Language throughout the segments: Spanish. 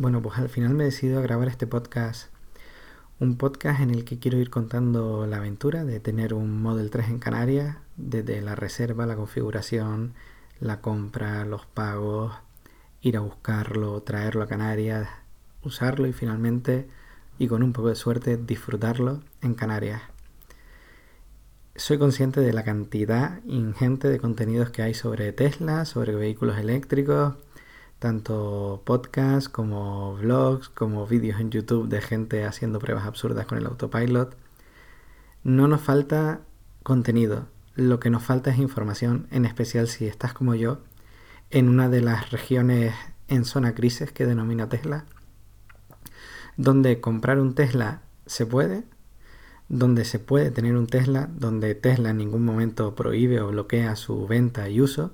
Bueno, pues al final me he decidido a grabar este podcast. Un podcast en el que quiero ir contando la aventura de tener un Model 3 en Canarias, desde la reserva, la configuración, la compra, los pagos, ir a buscarlo, traerlo a Canarias, usarlo y finalmente, y con un poco de suerte, disfrutarlo en Canarias. Soy consciente de la cantidad ingente de contenidos que hay sobre Tesla, sobre vehículos eléctricos, tanto podcasts como vlogs, como vídeos en YouTube de gente haciendo pruebas absurdas con el autopilot. No nos falta contenido, lo que nos falta es información, en especial si estás como yo en una de las regiones en zona crisis que denomina Tesla, donde comprar un Tesla se puede, donde se puede tener un Tesla, donde Tesla en ningún momento prohíbe o bloquea su venta y uso,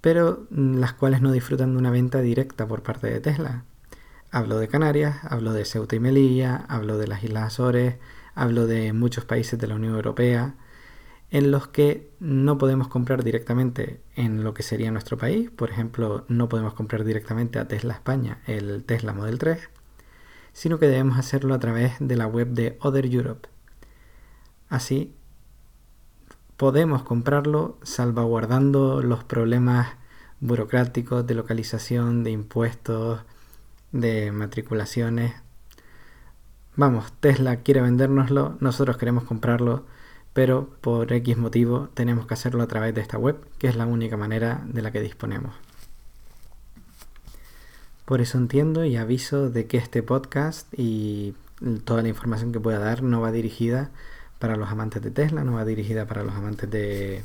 pero las cuales no disfrutan de una venta directa por parte de Tesla. Hablo de Canarias, hablo de Ceuta y Melilla, hablo de las Islas Azores, hablo de muchos países de la Unión Europea, en los que no podemos comprar directamente en lo que sería nuestro país. Por ejemplo, no podemos comprar directamente a Tesla España el Tesla Model 3, sino que debemos hacerlo a través de la web de Other Europe. Así, podemos comprarlo salvaguardando los problemas burocráticos de localización, de impuestos, de matriculaciones. Vamos, Tesla quiere vendérnoslo, nosotros queremos comprarlo, pero por X motivo tenemos que hacerlo a través de esta web, que es la única manera de la que disponemos. Por eso entiendo y aviso de que este podcast y toda la información que pueda dar no va dirigida para los amantes de Tesla, no va dirigida para los amantes de,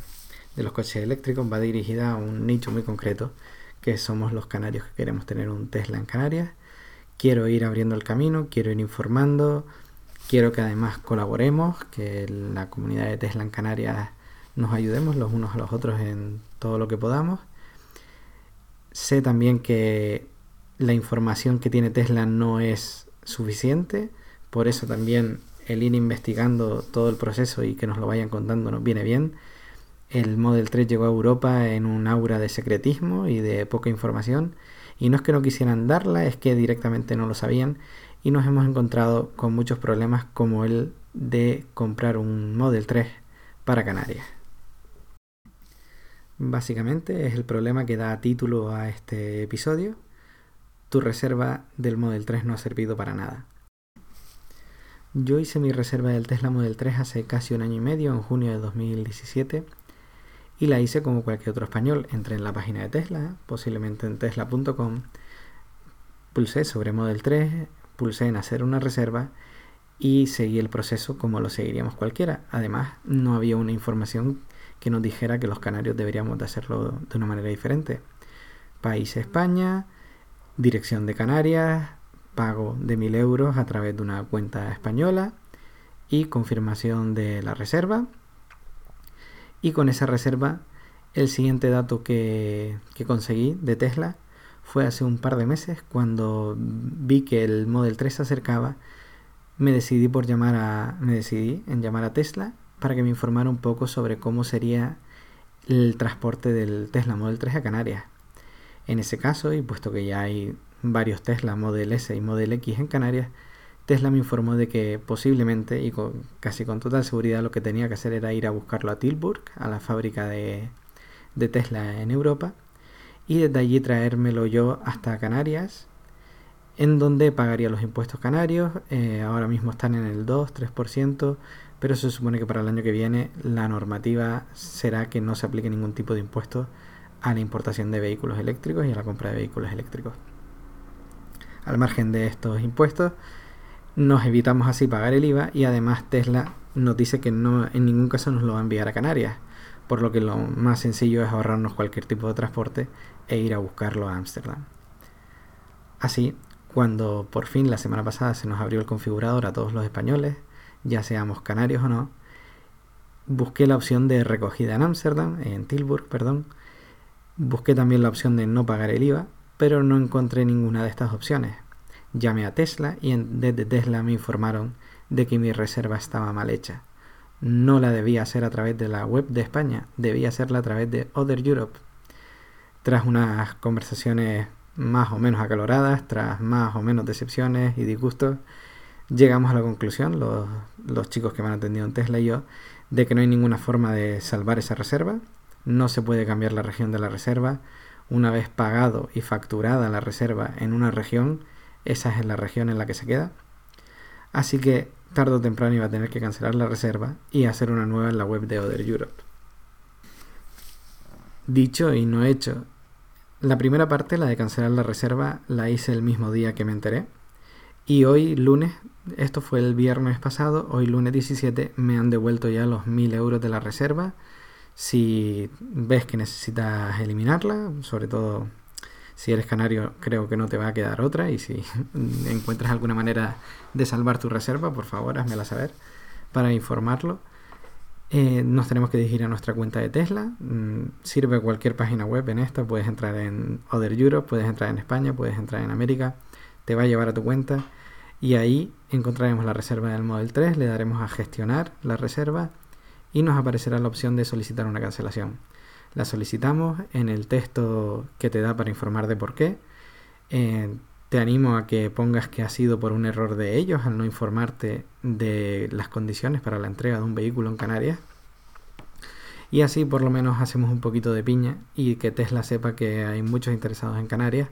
los coches eléctricos, va dirigida a un nicho muy concreto, que somos los canarios que queremos tener un Tesla en Canarias. Quiero ir abriendo el camino, quiero ir informando, quiero que además colaboremos, que la comunidad de Tesla en Canarias nos ayudemos los unos a los otros en todo lo que podamos. Sé también que la información que tiene Tesla no es suficiente, por eso también el ir investigando todo el proceso y que nos lo vayan contando nos viene bien. El Model 3 llegó a Europa en un aura de secretismo y de poca información. Y no es que no quisieran darla, es que directamente no lo sabían. Y nos hemos encontrado con muchos problemas como el de comprar un Model 3 para Canarias. Básicamente es el problema que da título a este episodio. Tu reserva del Model 3 no ha servido para nada. Yo hice mi reserva del Tesla Model 3 hace casi un año y medio, en junio de 2017, y la hice como cualquier otro español. Entré en la página de Tesla, posiblemente en tesla.com, pulsé sobre Model 3, pulsé en hacer una reserva y seguí el proceso como lo seguiríamos cualquiera. Además, no había una información que nos dijera que los canarios deberíamos de hacerlo de una manera diferente. País España, dirección de Canarias, pago de 1000 euros a través de una cuenta española y confirmación de la reserva. Y con esa reserva, el siguiente dato que, que conseguí de Tesla fue hace un par de meses cuando vi que el Model 3 se acercaba. Me decidí por llamar a, me decidí en llamar a Tesla para que me informara un poco sobre cómo sería el transporte del Tesla Model 3 a Canarias. En ese caso, y puesto que ya hay varios Tesla Model S y Model X en Canarias, Tesla me informó de que posiblemente y casi con total seguridad lo que tenía que hacer era ir a buscarlo a Tilburg, a la fábrica de, Tesla en Europa, y desde allí traérmelo yo hasta Canarias, en donde pagaría los impuestos canarios. Eh, ahora mismo están en el 2-3%, pero se supone que para el año que viene la normativa será que no se aplique ningún tipo de impuesto a la importación de vehículos eléctricos y a la compra de vehículos eléctricos. Al margen de estos impuestos, nos evitamos así pagar el IVA y además Tesla nos dice que no en ningún caso nos lo va a enviar a Canarias, por lo que lo más sencillo es ahorrarnos cualquier tipo de transporte e ir a buscarlo a Ámsterdam. Así, cuando por fin la semana pasada se nos abrió el configurador a todos los españoles, ya seamos canarios o no, busqué la opción de recogida en Ámsterdam, en Tilburg, perdón, busqué también la opción de no pagar el IVA pero no encontré ninguna de estas opciones. Llamé a Tesla y desde Tesla me informaron de que mi reserva estaba mal hecha. No la debía hacer a través de la web de España, debía hacerla a través de Other Europe. Tras unas conversaciones más o menos acaloradas, tras más o menos decepciones y disgustos, llegamos a la conclusión, los, chicos que me han atendido en Tesla y yo, de que no hay ninguna forma de salvar esa reserva, no se puede cambiar la región de la reserva, una vez pagado y facturada la reserva en una región, esa es la región en la que se queda. Así que tarde o temprano iba a tener que cancelar la reserva y hacer una nueva en la web de Other Europe. Dicho y no hecho, la primera parte, la de cancelar la reserva, la hice el mismo día que me enteré. Y hoy, lunes, esto fue el viernes pasado, hoy lunes 17, me han devuelto ya los 1000 euros de la reserva. Si ves que necesitas eliminarla, sobre todo si eres canario, creo que no te va a quedar otra. Y si encuentras alguna manera de salvar tu reserva, por favor, házmela saber para informarlo. Eh, nos tenemos que dirigir a nuestra cuenta de Tesla. Mm, sirve cualquier página web en esta. Puedes entrar en Other Europe, puedes entrar en España, puedes entrar en América. Te va a llevar a tu cuenta y ahí encontraremos la reserva del Model 3. Le daremos a gestionar la reserva y nos aparecerá la opción de solicitar una cancelación. La solicitamos en el texto que te da para informar de por qué. Eh, te animo a que pongas que ha sido por un error de ellos al no informarte de las condiciones para la entrega de un vehículo en Canarias. Y así por lo menos hacemos un poquito de piña y que Tesla sepa que hay muchos interesados en Canarias,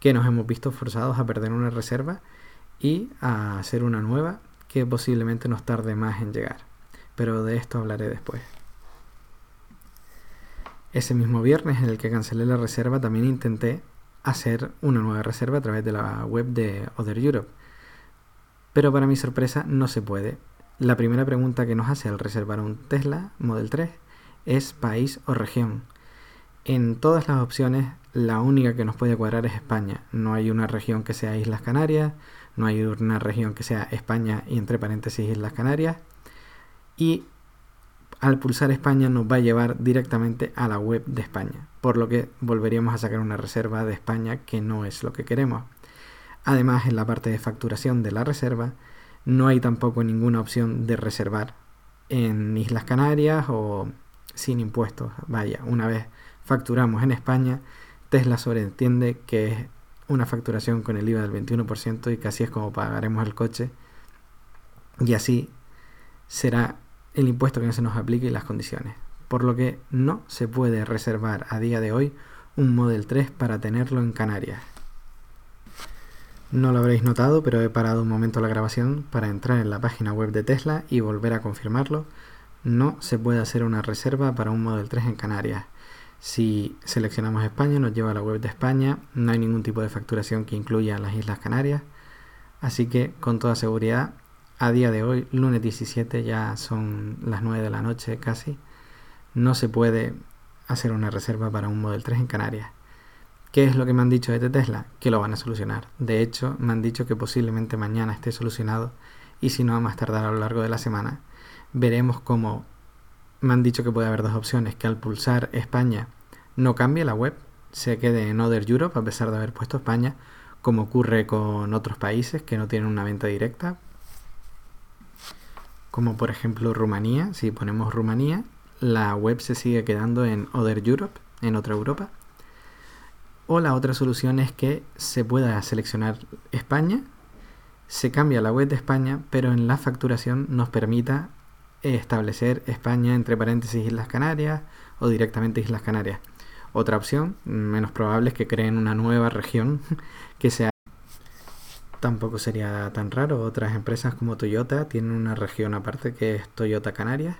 que nos hemos visto forzados a perder una reserva y a hacer una nueva que posiblemente nos tarde más en llegar. Pero de esto hablaré después. Ese mismo viernes en el que cancelé la reserva también intenté hacer una nueva reserva a través de la web de Other Europe. Pero para mi sorpresa no se puede. La primera pregunta que nos hace al reservar un Tesla Model 3 es país o región. En todas las opciones la única que nos puede cuadrar es España. No hay una región que sea Islas Canarias, no hay una región que sea España y entre paréntesis Islas Canarias. Y al pulsar España nos va a llevar directamente a la web de España, por lo que volveríamos a sacar una reserva de España que no es lo que queremos. Además, en la parte de facturación de la reserva no hay tampoco ninguna opción de reservar en Islas Canarias o sin impuestos. Vaya, una vez facturamos en España, Tesla sobreentiende que es una facturación con el IVA del 21% y que así es como pagaremos el coche y así será el impuesto que se nos aplique y las condiciones, por lo que no se puede reservar a día de hoy un Model 3 para tenerlo en Canarias. No lo habréis notado, pero he parado un momento la grabación para entrar en la página web de Tesla y volver a confirmarlo. No se puede hacer una reserva para un Model 3 en Canarias. Si seleccionamos España, nos lleva a la web de España. No hay ningún tipo de facturación que incluya las Islas Canarias. Así que, con toda seguridad, a día de hoy, lunes 17, ya son las 9 de la noche casi, no se puede hacer una reserva para un Model 3 en Canarias. ¿Qué es lo que me han dicho de Tesla? Que lo van a solucionar. De hecho, me han dicho que posiblemente mañana esté solucionado y si no, a más tardar a lo largo de la semana. Veremos cómo me han dicho que puede haber dos opciones, que al pulsar España no cambie la web, se quede en Other Europe a pesar de haber puesto España, como ocurre con otros países que no tienen una venta directa, como por ejemplo Rumanía. Si ponemos Rumanía, la web se sigue quedando en Other Europe, en otra Europa. O la otra solución es que se pueda seleccionar España, se cambia la web de España, pero en la facturación nos permita establecer España entre paréntesis Islas Canarias o directamente Islas Canarias. Otra opción, menos probable, es que creen una nueva región que sea Tampoco sería tan raro. Otras empresas como Toyota tienen una región aparte que es Toyota Canarias.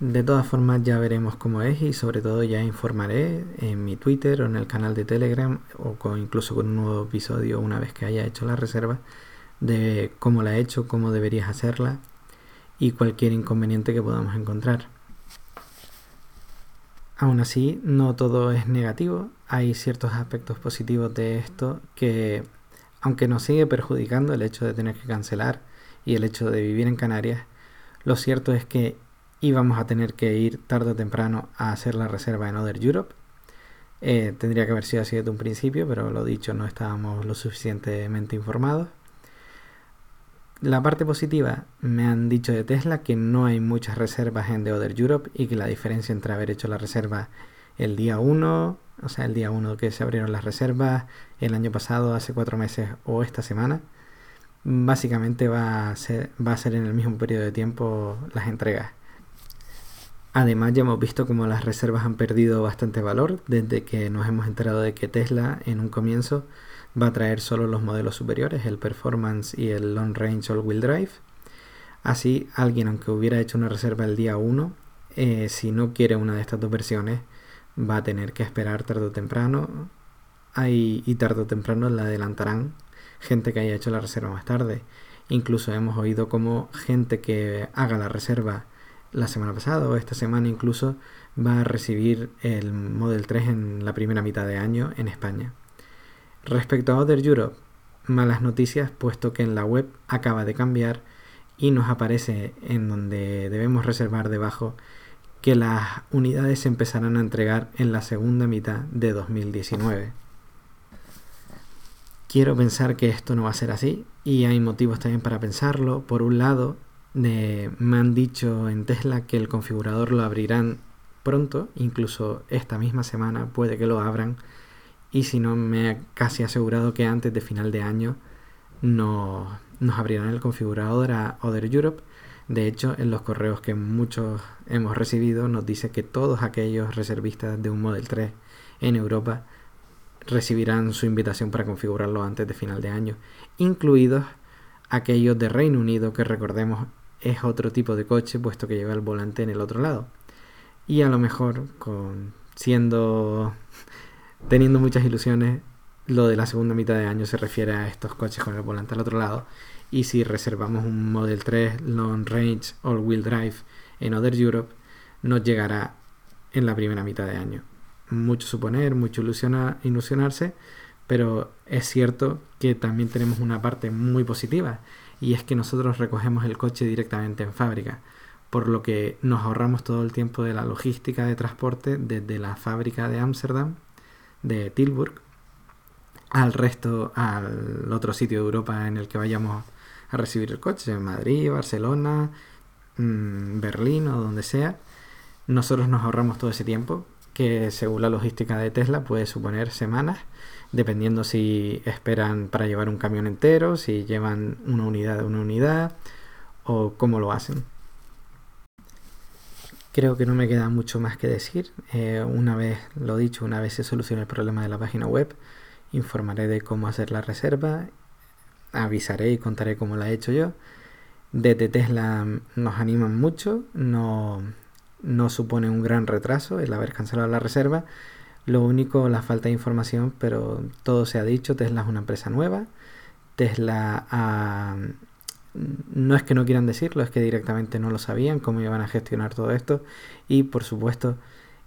De todas formas ya veremos cómo es y sobre todo ya informaré en mi Twitter o en el canal de Telegram o incluso con un nuevo episodio una vez que haya hecho la reserva de cómo la he hecho, cómo deberías hacerla y cualquier inconveniente que podamos encontrar. Aún así, no todo es negativo, hay ciertos aspectos positivos de esto que aunque nos sigue perjudicando el hecho de tener que cancelar y el hecho de vivir en Canarias, lo cierto es que íbamos a tener que ir tarde o temprano a hacer la reserva en Other Europe. Eh, tendría que haber sido así desde un principio, pero lo dicho, no estábamos lo suficientemente informados. La parte positiva, me han dicho de Tesla que no hay muchas reservas en The Other Europe y que la diferencia entre haber hecho la reserva el día 1 o sea, el día 1 que se abrieron las reservas, el año pasado, hace cuatro meses o esta semana. Básicamente va a ser, va a ser en el mismo periodo de tiempo las entregas. Además ya hemos visto como las reservas han perdido bastante valor desde que nos hemos enterado de que Tesla en un comienzo va a traer solo los modelos superiores, el Performance y el Long Range All Wheel Drive. Así alguien aunque hubiera hecho una reserva el día 1, eh, si no quiere una de estas dos versiones, va a tener que esperar tarde o temprano. Y tarde o temprano la adelantarán gente que haya hecho la reserva más tarde. Incluso hemos oído como gente que haga la reserva la semana pasada o esta semana incluso va a recibir el Model 3 en la primera mitad de año en España. Respecto a Other Europe, malas noticias puesto que en la web acaba de cambiar y nos aparece en donde debemos reservar debajo que las unidades se empezarán a entregar en la segunda mitad de 2019. Quiero pensar que esto no va a ser así y hay motivos también para pensarlo. Por un lado, me han dicho en Tesla que el configurador lo abrirán pronto, incluso esta misma semana puede que lo abran y si no me ha casi asegurado que antes de final de año no, nos abrirán el configurador a Other Europe. De hecho, en los correos que muchos hemos recibido nos dice que todos aquellos reservistas de un Model 3 en Europa recibirán su invitación para configurarlo antes de final de año, incluidos aquellos de Reino Unido que recordemos es otro tipo de coche puesto que lleva el volante en el otro lado. Y a lo mejor con siendo teniendo muchas ilusiones, lo de la segunda mitad de año se refiere a estos coches con el volante al otro lado. Y si reservamos un Model 3 Long Range All Wheel Drive en Other Europe, nos llegará en la primera mitad de año. Mucho suponer, mucho ilusionarse, pero es cierto que también tenemos una parte muy positiva y es que nosotros recogemos el coche directamente en fábrica, por lo que nos ahorramos todo el tiempo de la logística de transporte desde la fábrica de Ámsterdam, de Tilburg, al resto, al otro sitio de Europa en el que vayamos a recibir el coche, en Madrid, Barcelona, mm, Berlín o donde sea. Nosotros nos ahorramos todo ese tiempo, que según la logística de Tesla puede suponer semanas dependiendo si esperan para llevar un camión entero, si llevan una unidad de una unidad o cómo lo hacen. Creo que no me queda mucho más que decir. Eh, una vez, lo dicho, una vez se solucione el problema de la página web, informaré de cómo hacer la reserva, avisaré y contaré cómo la he hecho yo. Desde Tesla nos animan mucho, no, no supone un gran retraso el haber cancelado la reserva, lo único, la falta de información, pero todo se ha dicho, Tesla es una empresa nueva, Tesla no es que no quieran decirlo, es que directamente no lo sabían cómo iban a gestionar todo esto. Y por supuesto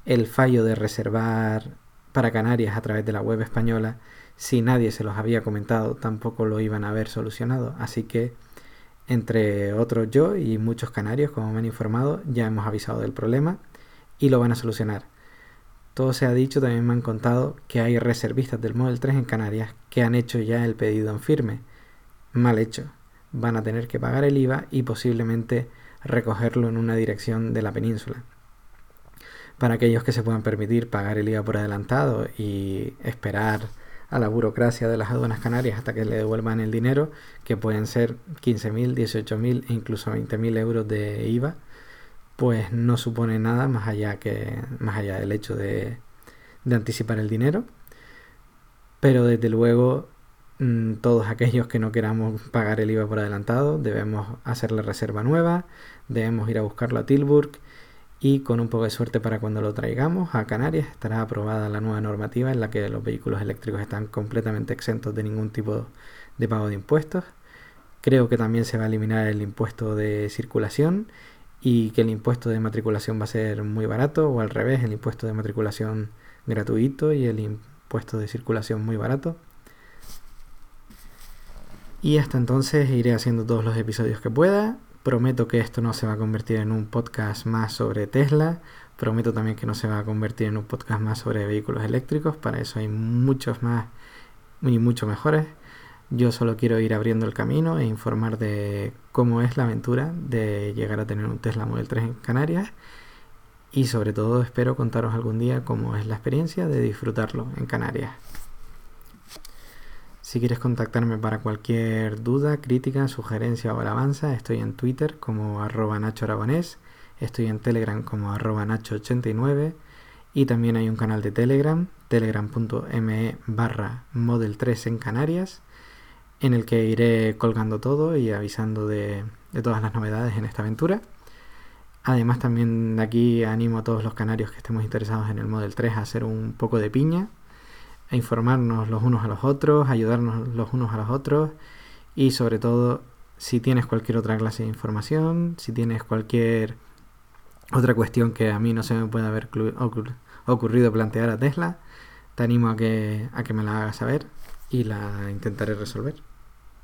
el fallo de reservar para Canarias a través de la web española, si nadie se los había comentado, tampoco lo iban a haber solucionado, así que entre otros yo y muchos canarios, como me han informado, ya hemos avisado del problema y lo van a solucionar. Todo se ha dicho, también me han contado que hay reservistas del Model 3 en Canarias que han hecho ya el pedido en firme. Mal hecho. Van a tener que pagar el IVA y posiblemente recogerlo en una dirección de la península. Para aquellos que se puedan permitir pagar el IVA por adelantado y esperar a la burocracia de las aduanas canarias hasta que le devuelvan el dinero, que pueden ser 15.000, 18.000 e incluso 20.000 euros de IVA, pues no supone nada más allá que más allá del hecho de, anticipar el dinero. Pero desde luego mm, todos aquellos que no queramos pagar el IVA por adelantado debemos hacer la reserva nueva debemos ir a buscarlo a Tilburg y con un poco de suerte para cuando lo traigamos a Canarias estará aprobada la nueva normativa en la que los vehículos eléctricos están completamente exentos de ningún tipo de pago de impuestos creo que también se va a eliminar el impuesto de circulación y que el impuesto de matriculación va a ser muy barato o al revés, el impuesto de matriculación gratuito y el impuesto de circulación muy barato. Y hasta entonces iré haciendo todos los episodios que pueda. Prometo que esto no se va a convertir en un podcast más sobre Tesla. Prometo también que no se va a convertir en un podcast más sobre vehículos eléctricos. Para eso hay muchos más y mucho mejores. Yo solo quiero ir abriendo el camino e informar de cómo es la aventura de llegar a tener un Tesla Model 3 en Canarias y sobre todo espero contaros algún día cómo es la experiencia de disfrutarlo en Canarias. Si quieres contactarme para cualquier duda, crítica, sugerencia o alabanza, estoy en Twitter como arroba Nacho Aragonés, estoy en Telegram como arroba Nacho89 y también hay un canal de Telegram, telegram.me barra Model 3 en Canarias, en el que iré colgando todo y avisando de, de todas las novedades en esta aventura. Además también de aquí animo a todos los canarios que estemos interesados en el Model 3 a hacer un poco de piña a informarnos los unos a los otros, ayudarnos los unos a los otros y sobre todo si tienes cualquier otra clase de información, si tienes cualquier otra cuestión que a mí no se me puede haber ocurrido plantear a Tesla, te animo a que, a que me la hagas saber y la intentaré resolver.